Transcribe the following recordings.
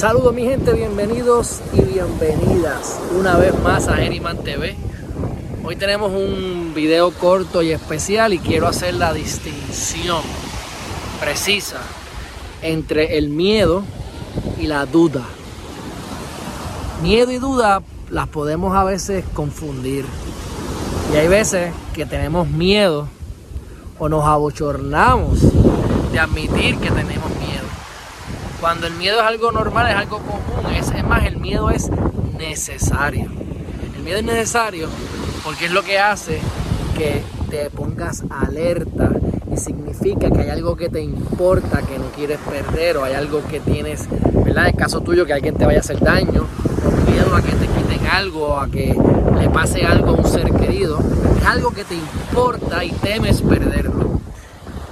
Saludos mi gente, bienvenidos y bienvenidas una vez más a Geriman TV. Hoy tenemos un video corto y especial y quiero hacer la distinción precisa entre el miedo y la duda. Miedo y duda las podemos a veces confundir. Y hay veces que tenemos miedo o nos abochornamos de admitir que tenemos. Cuando el miedo es algo normal, es algo común, es, más, el miedo es necesario. El miedo es necesario porque es lo que hace que te pongas alerta y significa que hay algo que te importa, que no quieres perder o hay algo que tienes, ¿verdad? En el caso tuyo, que alguien te vaya a hacer daño, o miedo a que te quiten algo, a que le pase algo a un ser querido, es algo que te importa y temes perderlo.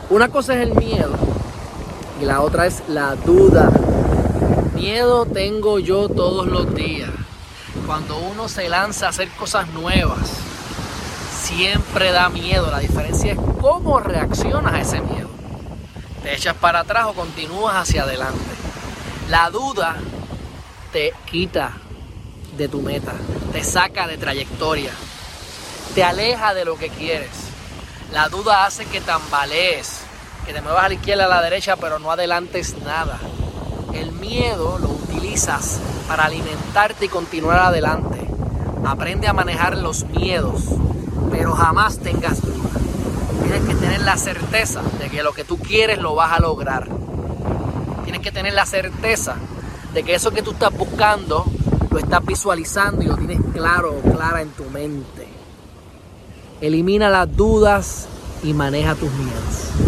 Una cosa es el miedo y la otra es la duda. Miedo tengo yo todos los días. Cuando uno se lanza a hacer cosas nuevas, siempre da miedo. La diferencia es cómo reaccionas a ese miedo. Te echas para atrás o continúas hacia adelante. La duda te quita de tu meta, te saca de trayectoria, te aleja de lo que quieres. La duda hace que tambalees, que te muevas a la izquierda, a la derecha, pero no adelantes nada. El miedo lo utilizas para alimentarte y continuar adelante. Aprende a manejar los miedos, pero jamás tengas duda. Tienes que tener la certeza de que lo que tú quieres lo vas a lograr. Tienes que tener la certeza de que eso que tú estás buscando lo estás visualizando y lo tienes claro o clara en tu mente. Elimina las dudas y maneja tus miedos.